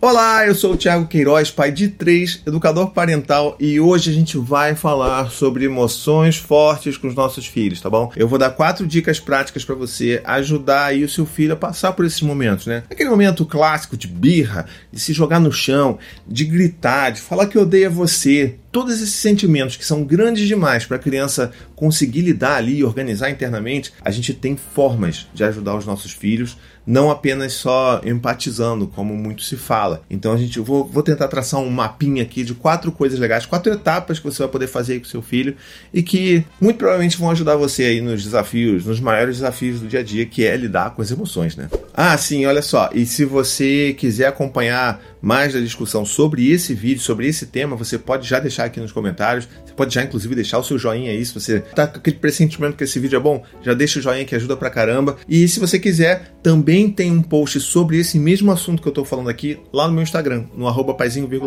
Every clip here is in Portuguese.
Olá, eu sou o Thiago Queiroz, pai de três, educador parental, e hoje a gente vai falar sobre emoções fortes com os nossos filhos, tá bom? Eu vou dar quatro dicas práticas para você ajudar aí o seu filho a passar por esses momentos, né? Aquele momento clássico de birra, de se jogar no chão, de gritar, de falar que odeia você, todos esses sentimentos que são grandes demais para a criança conseguir lidar ali e organizar internamente, a gente tem formas de ajudar os nossos filhos, não apenas só empatizando, como muito se fala. Então a gente vou, vou tentar traçar um mapinha aqui de quatro coisas legais, quatro etapas que você vai poder fazer aí com seu filho e que muito provavelmente vão ajudar você aí nos desafios, nos maiores desafios do dia a dia, que é lidar com as emoções, né? Ah, sim, olha só. E se você quiser acompanhar mais da discussão sobre esse vídeo, sobre esse tema, você pode já deixar aqui nos comentários. Você pode já, inclusive, deixar o seu joinha aí. Se você tá com aquele pressentimento que esse vídeo é bom, já deixa o joinha que ajuda pra caramba. E se você quiser, também tem um post sobre esse mesmo assunto que eu tô falando aqui lá no meu Instagram, no arroba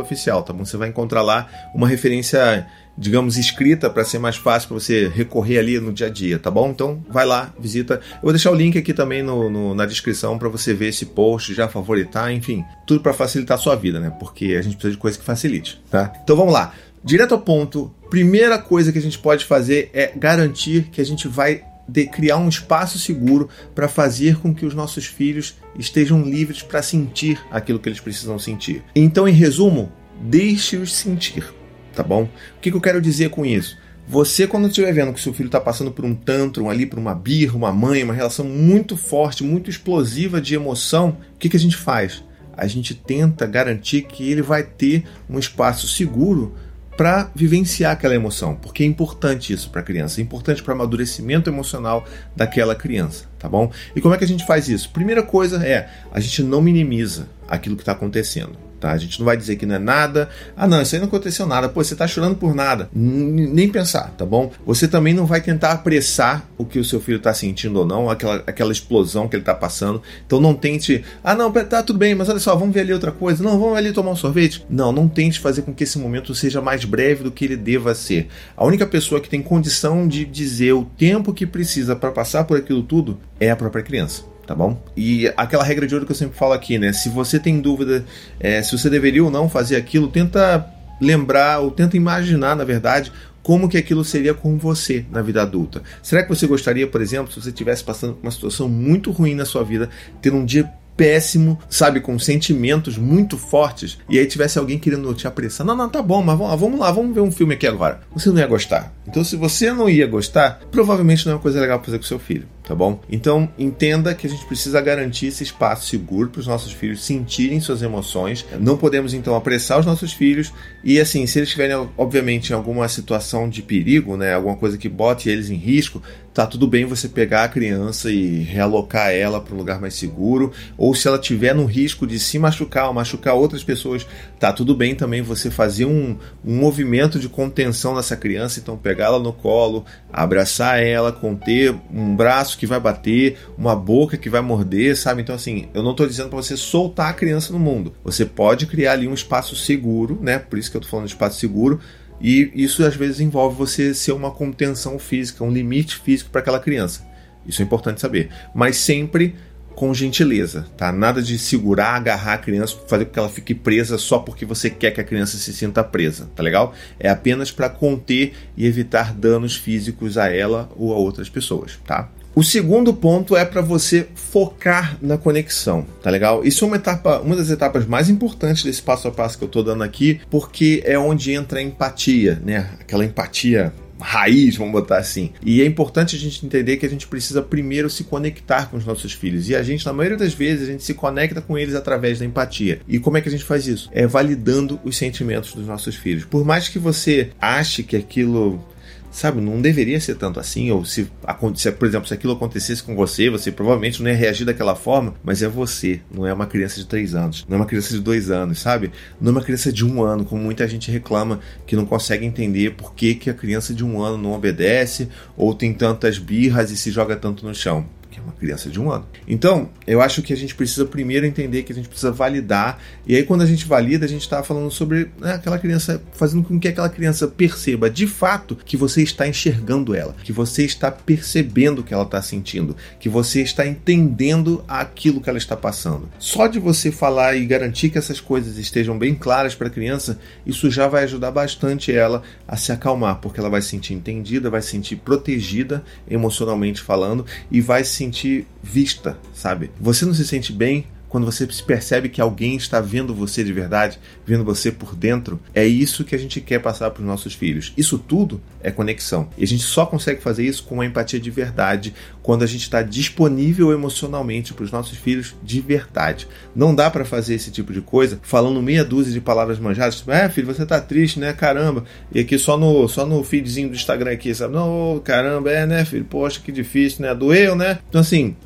oficial, tá bom? Você vai encontrar lá uma referência digamos, escrita para ser mais fácil para você recorrer ali no dia a dia, tá bom? Então vai lá, visita. Eu vou deixar o link aqui também no, no na descrição para você ver esse post, já favoritar, enfim, tudo para facilitar a sua vida, né? Porque a gente precisa de coisa que facilite, tá? Então vamos lá. Direto ao ponto, primeira coisa que a gente pode fazer é garantir que a gente vai de criar um espaço seguro para fazer com que os nossos filhos estejam livres para sentir aquilo que eles precisam sentir. Então, em resumo, deixe-os sentir tá bom? O que, que eu quero dizer com isso? Você, quando estiver vendo que seu filho está passando por um tantrum ali, por uma birra, uma mãe, uma relação muito forte, muito explosiva de emoção, o que, que a gente faz? A gente tenta garantir que ele vai ter um espaço seguro para vivenciar aquela emoção, porque é importante isso para a criança, é importante para o amadurecimento emocional daquela criança, tá bom? E como é que a gente faz isso? Primeira coisa é a gente não minimiza aquilo que está acontecendo. Tá? A gente não vai dizer que não é nada. Ah, não, isso aí não aconteceu nada. Pô, você está chorando por nada. Nem pensar, tá bom? Você também não vai tentar apressar o que o seu filho está sentindo ou não, aquela, aquela explosão que ele está passando. Então não tente. Ah, não, tá tudo bem, mas olha só, vamos ver ali outra coisa. Não, vamos ali tomar um sorvete. Não, não tente fazer com que esse momento seja mais breve do que ele deva ser. A única pessoa que tem condição de dizer o tempo que precisa para passar por aquilo tudo é a própria criança tá bom? E aquela regra de ouro que eu sempre falo aqui, né? Se você tem dúvida é, se você deveria ou não fazer aquilo, tenta lembrar ou tenta imaginar, na verdade, como que aquilo seria com você na vida adulta. Será que você gostaria, por exemplo, se você estivesse passando por uma situação muito ruim na sua vida, ter um dia péssimo, sabe, com sentimentos muito fortes, e aí tivesse alguém querendo te apressar. Não, não, tá bom, mas vamos lá, vamos lá, vamos ver um filme aqui agora. Você não ia gostar. Então, se você não ia gostar, provavelmente não é uma coisa legal pra fazer com seu filho tá bom? Então entenda que a gente precisa garantir esse espaço seguro para os nossos filhos sentirem suas emoções. Não podemos então apressar os nossos filhos e assim, se eles estiverem obviamente em alguma situação de perigo, né, alguma coisa que bote eles em risco, tá tudo bem você pegar a criança e realocar ela para um lugar mais seguro, ou se ela tiver no risco de se machucar ou machucar outras pessoas, tá tudo bem também você fazer um, um movimento de contenção dessa criança, então pegá-la no colo, abraçar ela, conter um braço que vai bater, uma boca que vai morder, sabe? Então, assim, eu não estou dizendo para você soltar a criança no mundo. Você pode criar ali um espaço seguro, né? Por isso que eu estou falando de espaço seguro. E isso às vezes envolve você ser uma contenção física, um limite físico para aquela criança. Isso é importante saber. Mas sempre com gentileza, tá? Nada de segurar, agarrar a criança, fazer com que ela fique presa só porque você quer que a criança se sinta presa, tá legal? É apenas para conter e evitar danos físicos a ela ou a outras pessoas, tá? O segundo ponto é para você focar na conexão, tá legal? Isso é uma etapa, uma das etapas mais importantes desse passo a passo que eu tô dando aqui, porque é onde entra a empatia, né? Aquela empatia raiz, vamos botar assim. E é importante a gente entender que a gente precisa primeiro se conectar com os nossos filhos. E a gente, na maioria das vezes, a gente se conecta com eles através da empatia. E como é que a gente faz isso? É validando os sentimentos dos nossos filhos. Por mais que você ache que aquilo sabe, não deveria ser tanto assim, ou se, se, por exemplo, se aquilo acontecesse com você, você provavelmente não ia reagir daquela forma, mas é você, não é uma criança de 3 anos, não é uma criança de 2 anos, sabe? Não é uma criança de um ano, como muita gente reclama que não consegue entender por que, que a criança de um ano não obedece ou tem tantas birras e se joga tanto no chão que é uma criança de um ano. Então, eu acho que a gente precisa primeiro entender que a gente precisa validar, e aí quando a gente valida, a gente está falando sobre né, aquela criança, fazendo com que aquela criança perceba de fato que você está enxergando ela, que você está percebendo o que ela está sentindo, que você está entendendo aquilo que ela está passando. Só de você falar e garantir que essas coisas estejam bem claras para a criança, isso já vai ajudar bastante ela a se acalmar, porque ela vai se sentir entendida, vai se sentir protegida emocionalmente falando e vai se sentir vista, sabe? Você não se sente bem quando você percebe que alguém está vendo você de verdade, vendo você por dentro, é isso que a gente quer passar para os nossos filhos. Isso tudo é conexão. E a gente só consegue fazer isso com uma empatia de verdade, quando a gente está disponível emocionalmente para os nossos filhos de verdade. Não dá para fazer esse tipo de coisa falando meia dúzia de palavras manjadas, tipo, é filho, você tá triste, né? Caramba. E aqui só no, só no feedzinho do Instagram aqui, sabe? Não, caramba, é, né, filho? Poxa, que difícil, né? Doeu, né? Então assim,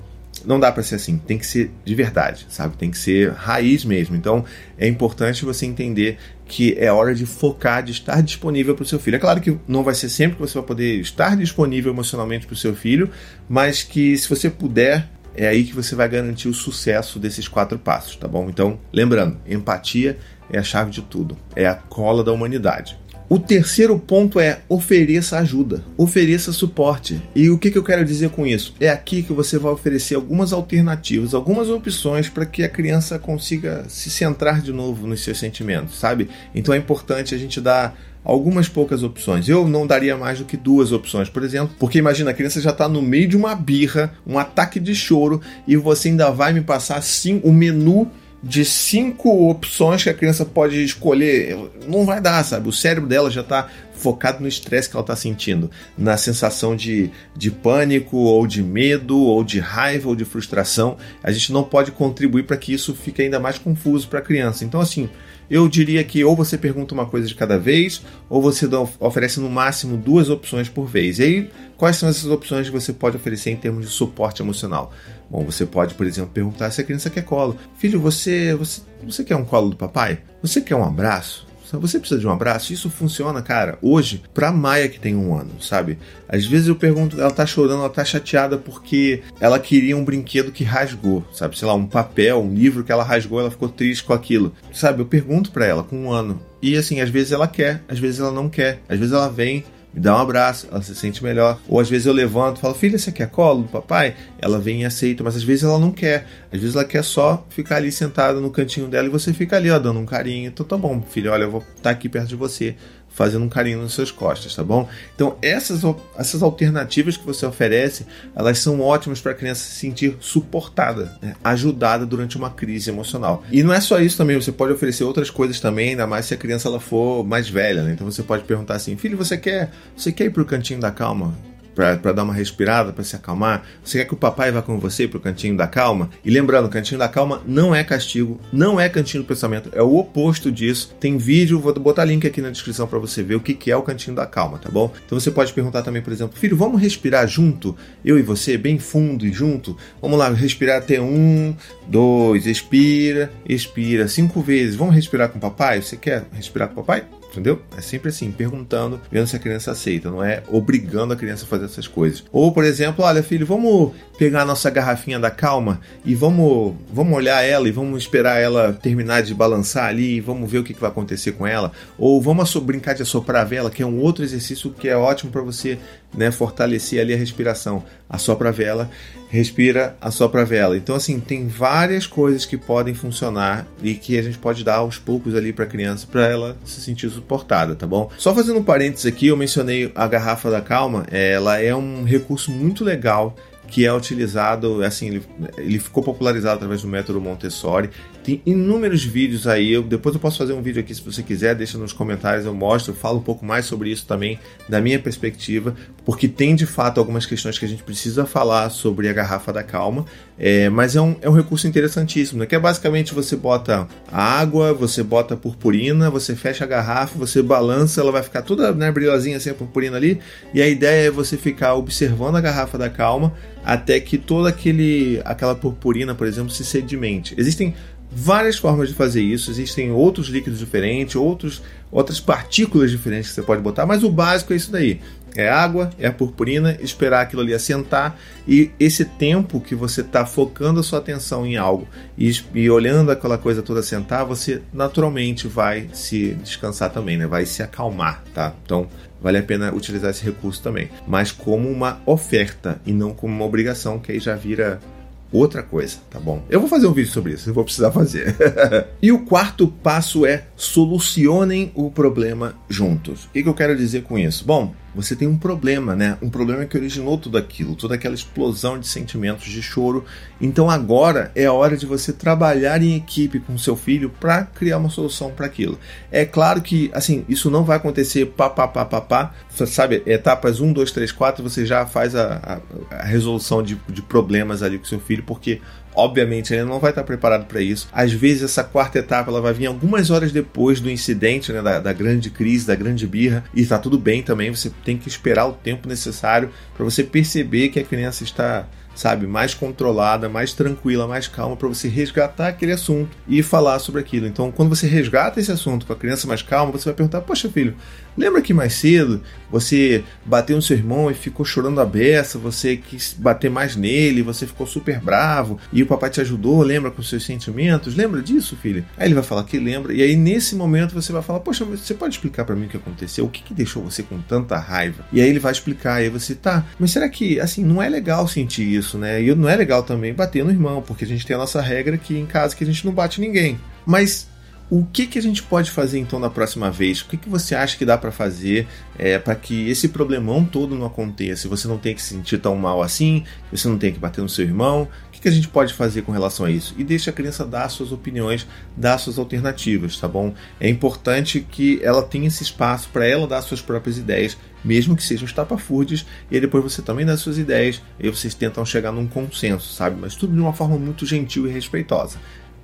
não dá para ser assim, tem que ser de verdade, sabe? Tem que ser raiz mesmo. Então é importante você entender que é hora de focar, de estar disponível para o seu filho. É claro que não vai ser sempre que você vai poder estar disponível emocionalmente para o seu filho, mas que se você puder, é aí que você vai garantir o sucesso desses quatro passos, tá bom? Então, lembrando, empatia é a chave de tudo, é a cola da humanidade. O terceiro ponto é ofereça ajuda, ofereça suporte. E o que, que eu quero dizer com isso? É aqui que você vai oferecer algumas alternativas, algumas opções para que a criança consiga se centrar de novo nos seus sentimentos, sabe? Então é importante a gente dar algumas poucas opções. Eu não daria mais do que duas opções, por exemplo, porque imagina, a criança já está no meio de uma birra, um ataque de choro, e você ainda vai me passar sim o menu de cinco opções que a criança pode escolher, não vai dar, sabe? O cérebro dela já está focado no estresse que ela está sentindo, na sensação de, de pânico, ou de medo, ou de raiva, ou de frustração. A gente não pode contribuir para que isso fique ainda mais confuso para a criança. Então, assim, eu diria que ou você pergunta uma coisa de cada vez, ou você oferece no máximo duas opções por vez. E aí, quais são essas opções que você pode oferecer em termos de suporte emocional? Bom, você pode, por exemplo, perguntar se a criança quer colo. Filho, você, você, você quer um colo do papai? Você quer um abraço? Você precisa de um abraço? Isso funciona, cara, hoje, pra Maia que tem um ano, sabe? Às vezes eu pergunto, ela tá chorando, ela tá chateada porque ela queria um brinquedo que rasgou, sabe? Sei lá, um papel, um livro que ela rasgou, ela ficou triste com aquilo. Sabe, eu pergunto pra ela com um ano. E assim, às vezes ela quer, às vezes ela não quer. Às vezes ela vem, me dá um abraço, ela se sente melhor. Ou às vezes eu levanto e falo, filha, você quer colo do papai? Ela vem e aceita, mas às vezes ela não quer. Às vezes ela quer só ficar ali sentada no cantinho dela e você fica ali, ó, dando um carinho. Então tá bom, filha, olha, eu vou estar tá aqui perto de você fazendo um carinho nas suas costas, tá bom? Então, essas, essas alternativas que você oferece, elas são ótimas para a criança se sentir suportada, né? ajudada durante uma crise emocional. E não é só isso também, você pode oferecer outras coisas também, ainda mais se a criança ela for mais velha, né? Então você pode perguntar assim: "Filho, você quer, você quer ir pro cantinho da calma?" Para dar uma respirada, para se acalmar? Você quer que o papai vá com você pro cantinho da calma? E lembrando, cantinho da calma não é castigo, não é cantinho do pensamento, é o oposto disso. Tem vídeo, vou botar link aqui na descrição para você ver o que, que é o cantinho da calma, tá bom? Então você pode perguntar também, por exemplo, filho, vamos respirar junto? Eu e você, bem fundo e junto? Vamos lá, respirar até um, dois, expira, expira cinco vezes. Vamos respirar com o papai? Você quer respirar com o papai? Entendeu? É sempre assim, perguntando, vendo se a criança aceita, não é obrigando a criança a fazer essas coisas. Ou, por exemplo, olha, filho, vamos pegar a nossa garrafinha da calma e vamos, vamos olhar ela e vamos esperar ela terminar de balançar ali e vamos ver o que, que vai acontecer com ela. Ou vamos brincar de assoprar a vela, que é um outro exercício que é ótimo para você né, fortalecer ali a respiração. A vela, respira, a vela. Então, assim, tem várias coisas que podem funcionar e que a gente pode dar aos poucos ali para a criança para ela se sentir suportada, tá bom? Só fazendo um parênteses aqui, eu mencionei a garrafa da calma, ela é um recurso muito legal que é utilizado, assim, ele, ele ficou popularizado através do método Montessori. Tem inúmeros vídeos aí, eu, depois eu posso fazer um vídeo aqui se você quiser, deixa nos comentários, eu mostro, falo um pouco mais sobre isso também, da minha perspectiva, porque tem de fato algumas questões que a gente precisa falar sobre a garrafa da calma, é, mas é um, é um recurso interessantíssimo, né? que é basicamente você bota água, você bota purpurina, você fecha a garrafa, você balança, ela vai ficar toda né, brilhosinha assim a purpurina ali, e a ideia é você ficar observando a garrafa da calma, até que toda aquele, aquela purpurina, por exemplo, se sedimente. Existem várias formas de fazer isso, existem outros líquidos diferentes, outros, outras partículas diferentes que você pode botar, mas o básico é isso daí. É água, é a purpurina, esperar aquilo ali assentar e esse tempo que você está focando a sua atenção em algo e, e, olhando aquela coisa toda assentar, você naturalmente vai se descansar também, né? Vai se acalmar, tá? Então vale a pena utilizar esse recurso também, mas como uma oferta e não como uma obrigação, que aí já vira outra coisa, tá bom? Eu vou fazer um vídeo sobre isso, eu vou precisar fazer. e o quarto passo é solucionem o problema juntos. O que, que eu quero dizer com isso? Bom, você tem um problema, né? Um problema que originou tudo aquilo, toda aquela explosão de sentimentos de choro. Então agora é a hora de você trabalhar em equipe com seu filho para criar uma solução para aquilo. É claro que, assim, isso não vai acontecer pá, pá, pá, pá, pá. Sabe, etapas 1, 2, 3, 4, você já faz a, a, a resolução de, de problemas ali com seu filho, porque Obviamente, ele não vai estar preparado para isso. Às vezes, essa quarta etapa ela vai vir algumas horas depois do incidente, né, da, da grande crise, da grande birra, e está tudo bem também. Você tem que esperar o tempo necessário para você perceber que a criança está sabe, mais controlada, mais tranquila, mais calma para você resgatar aquele assunto e falar sobre aquilo. Então, quando você resgata esse assunto com a criança mais calma, você vai perguntar: "Poxa, filho, lembra que mais cedo você bateu no seu irmão e ficou chorando a beça, você quis bater mais nele, você ficou super bravo e o papai te ajudou, lembra com seus sentimentos? Lembra disso, filho?" Aí ele vai falar que lembra e aí nesse momento você vai falar: "Poxa, você pode explicar para mim o que aconteceu? O que, que deixou você com tanta raiva?" E aí ele vai explicar e aí você tá, mas será que assim não é legal sentir isso? Isso, né? E não é legal também bater no irmão, porque a gente tem a nossa regra aqui em casa que a gente não bate ninguém. Mas o que, que a gente pode fazer então na próxima vez? O que, que você acha que dá para fazer é, para que esse problemão todo não aconteça? Você não tem que se sentir tão mal assim, você não tem que bater no seu irmão. Que, a gente pode fazer com relação a isso? E deixa a criança dar suas opiniões, dar suas alternativas, tá bom? É importante que ela tenha esse espaço para ela dar suas próprias ideias mesmo que sejam estapafúrdios, e depois você também dá suas ideias, e vocês tentam chegar num consenso, sabe? Mas tudo de uma forma muito gentil e respeitosa.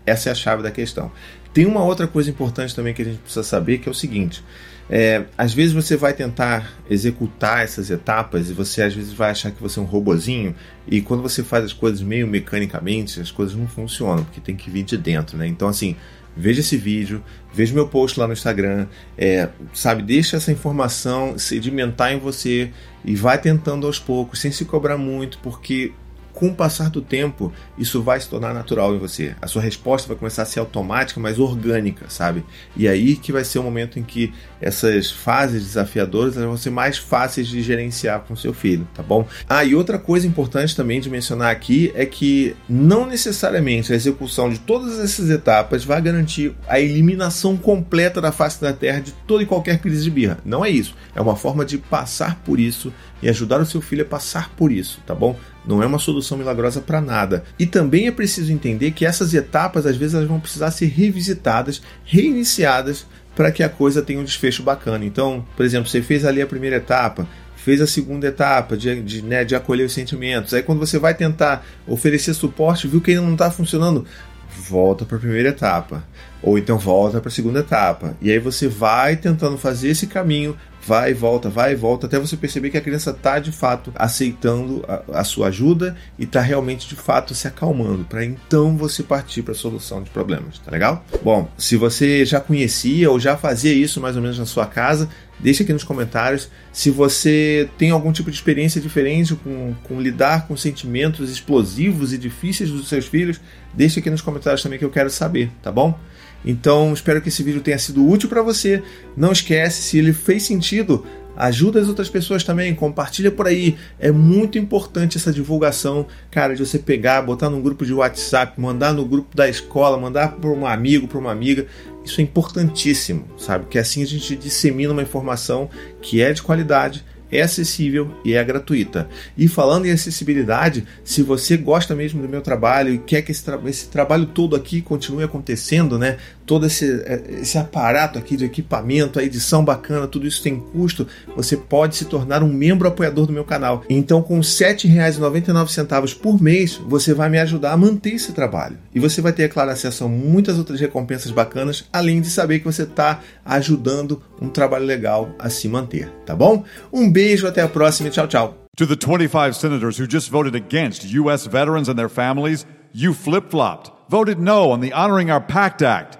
Essa é a chave da questão. Tem uma outra coisa importante também que a gente precisa saber, que é o seguinte: é, às vezes você vai tentar executar essas etapas e você às vezes vai achar que você é um robozinho, e quando você faz as coisas meio mecanicamente, as coisas não funcionam, porque tem que vir de dentro, né? Então, assim, veja esse vídeo, veja meu post lá no Instagram, é, sabe, deixa essa informação sedimentar em você e vai tentando aos poucos, sem se cobrar muito, porque com o passar do tempo, isso vai se tornar natural em você. A sua resposta vai começar a ser automática, mas orgânica, sabe? E aí que vai ser o momento em que essas fases desafiadoras vão ser mais fáceis de gerenciar com seu filho, tá bom? Ah, e outra coisa importante também de mencionar aqui é que não necessariamente a execução de todas essas etapas vai garantir a eliminação completa da face da Terra de toda e qualquer crise de birra. Não é isso. É uma forma de passar por isso e ajudar o seu filho a passar por isso, tá bom? Não é uma solução milagrosa para nada. E também é preciso entender que essas etapas, às vezes, elas vão precisar ser revisitadas, reiniciadas, para que a coisa tenha um desfecho bacana. Então, por exemplo, você fez ali a primeira etapa, fez a segunda etapa de, de, né, de acolher os sentimentos. Aí, quando você vai tentar oferecer suporte, viu que ainda não está funcionando, volta para a primeira etapa. Ou então volta para a segunda etapa. E aí você vai tentando fazer esse caminho vai e volta, vai e volta, até você perceber que a criança está de fato aceitando a, a, sua ajuda e está realmente de fato se acalmando, para então você partir para a solução de problemas, tá legal? Bom, se você já conhecia ou já fazia isso mais ou menos na sua casa, deixe aqui nos comentários. Se você tem algum tipo de experiência diferente com, com lidar com sentimentos explosivos e difíceis dos seus filhos, deixe aqui nos comentários também que eu quero saber, tá bom? Então, espero que esse vídeo tenha sido útil para você. Não esquece, se ele fez sentido, ajuda as outras pessoas também, compartilha por aí. É muito importante essa divulgação, cara, de você pegar, botar num grupo de WhatsApp, mandar no grupo da escola, mandar para um amigo, para uma amiga. Isso é importantíssimo, sabe? Que assim a gente dissemina uma informação que é de qualidade é acessível e é gratuita. E falando em acessibilidade, se você gosta mesmo do meu trabalho e quer que esse, tra esse trabalho todo aqui continue acontecendo, né? Todo esse, é, esse aparato aqui de equipamento, a edição bacana, tudo isso tem custo, você pode se tornar um membro apoiador do meu canal. Então, com R$ 7,99 por mês, você vai me ajudar a manter esse trabalho. E você vai ter, é claro, acesso a muitas outras recompensas bacanas, além de saber que você está ajudando um trabalho legal a se manter, tá bom? Um beijo até a próxima e tchau, tchau. To the 25 senators who just voted against U.S. veterans and their families, you flip flopped, voted no on the Honoring Our Pact Act.